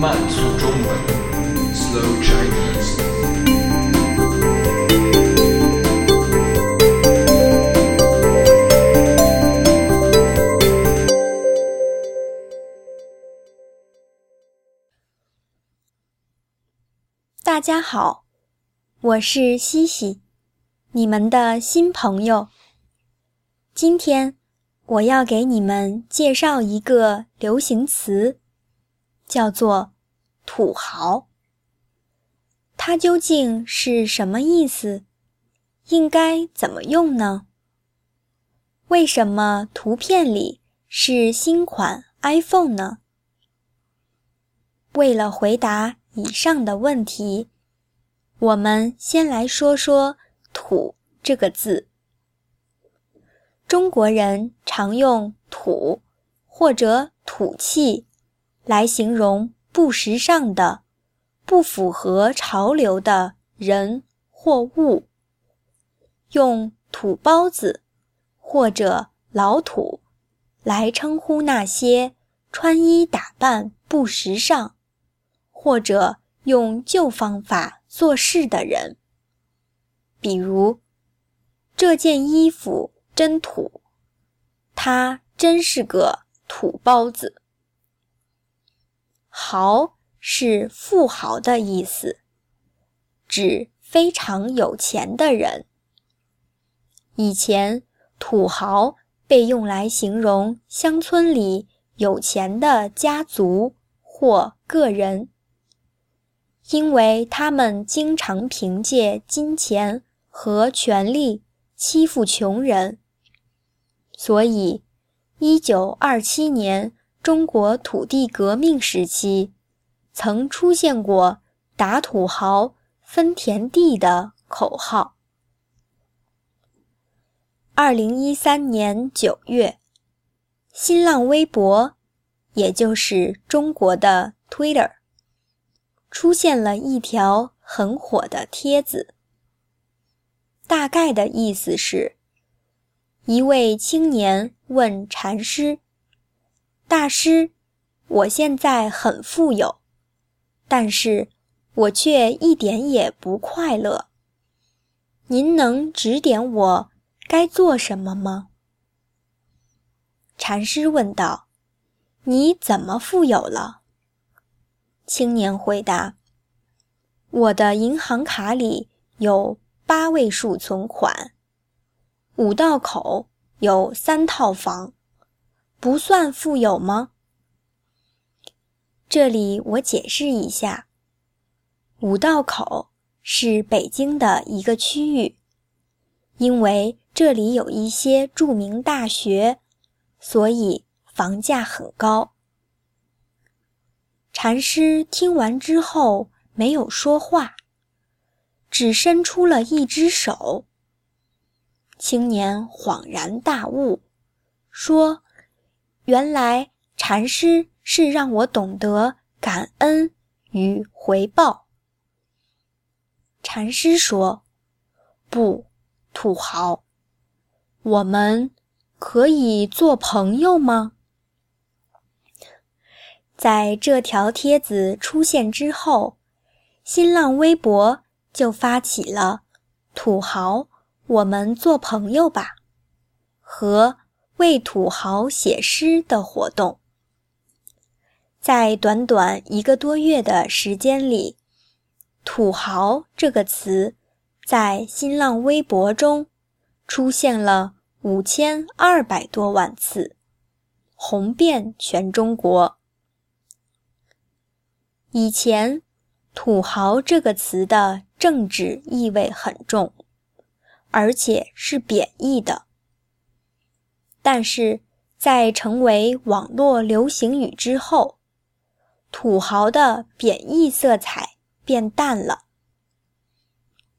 慢速中文，Slow Chinese。大家好，我是西西，你们的新朋友。今天我要给你们介绍一个流行词，叫做“土豪”。它究竟是什么意思？应该怎么用呢？为什么图片里是新款 iPhone 呢？为了回答以上的问题，我们先来说说“土”这个字。中国人常用“土”或者“土气”来形容不时尚的、不符合潮流的人或物，用“土包子”或者“老土”来称呼那些穿衣打扮不时尚，或者用旧方法做事的人。比如，这件衣服。真土，他真是个土包子。豪是富豪的意思，指非常有钱的人。以前土豪被用来形容乡村里有钱的家族或个人，因为他们经常凭借金钱和权力欺负穷人。所以，一九二七年中国土地革命时期，曾出现过“打土豪分田地”的口号。二零一三年九月，新浪微博，也就是中国的 Twitter，出现了一条很火的帖子，大概的意思是。一位青年问禅师：“大师，我现在很富有，但是我却一点也不快乐。您能指点我该做什么吗？”禅师问道：“你怎么富有了？”青年回答：“我的银行卡里有八位数存款。”五道口有三套房，不算富有吗？这里我解释一下，五道口是北京的一个区域，因为这里有一些著名大学，所以房价很高。禅师听完之后没有说话，只伸出了一只手。青年恍然大悟，说：“原来禅师是让我懂得感恩与回报。”禅师说：“不，土豪，我们可以做朋友吗？”在这条帖子出现之后，新浪微博就发起了“土豪”。我们做朋友吧，和为土豪写诗的活动，在短短一个多月的时间里，“土豪”这个词在新浪微博中出现了五千二百多万次，红遍全中国。以前，“土豪”这个词的政治意味很重。而且是贬义的，但是在成为网络流行语之后，土豪的贬义色彩变淡了。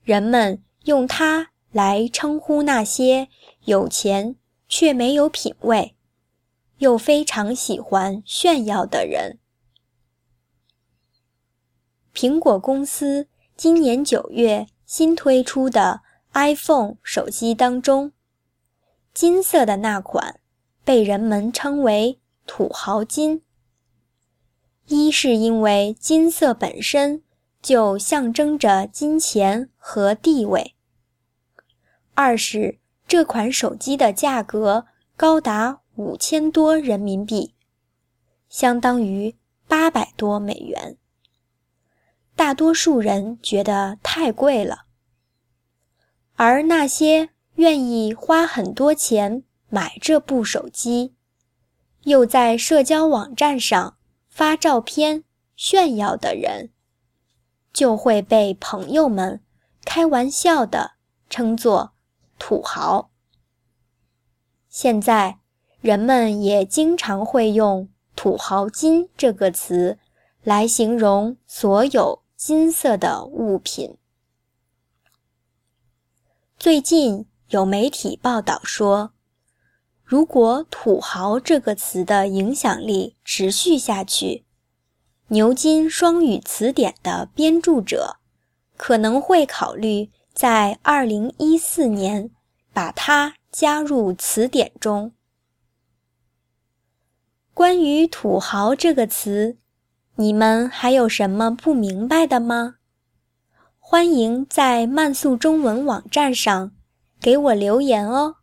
人们用它来称呼那些有钱却没有品味，又非常喜欢炫耀的人。苹果公司今年九月新推出的。iPhone 手机当中，金色的那款被人们称为土豪金。一是因为金色本身就象征着金钱和地位；二是这款手机的价格高达五千多人民币，相当于八百多美元。大多数人觉得太贵了，而那些愿意花很多钱买这部手机，又在社交网站上。发照片炫耀的人，就会被朋友们开玩笑的称作土豪。现在，人们也经常会用“土豪金”这个词来形容所有金色的物品。最近有媒体报道说。如果“土豪”这个词的影响力持续下去，牛津双语词典的编著者可能会考虑在2014年把它加入词典中。关于“土豪”这个词，你们还有什么不明白的吗？欢迎在慢速中文网站上给我留言哦。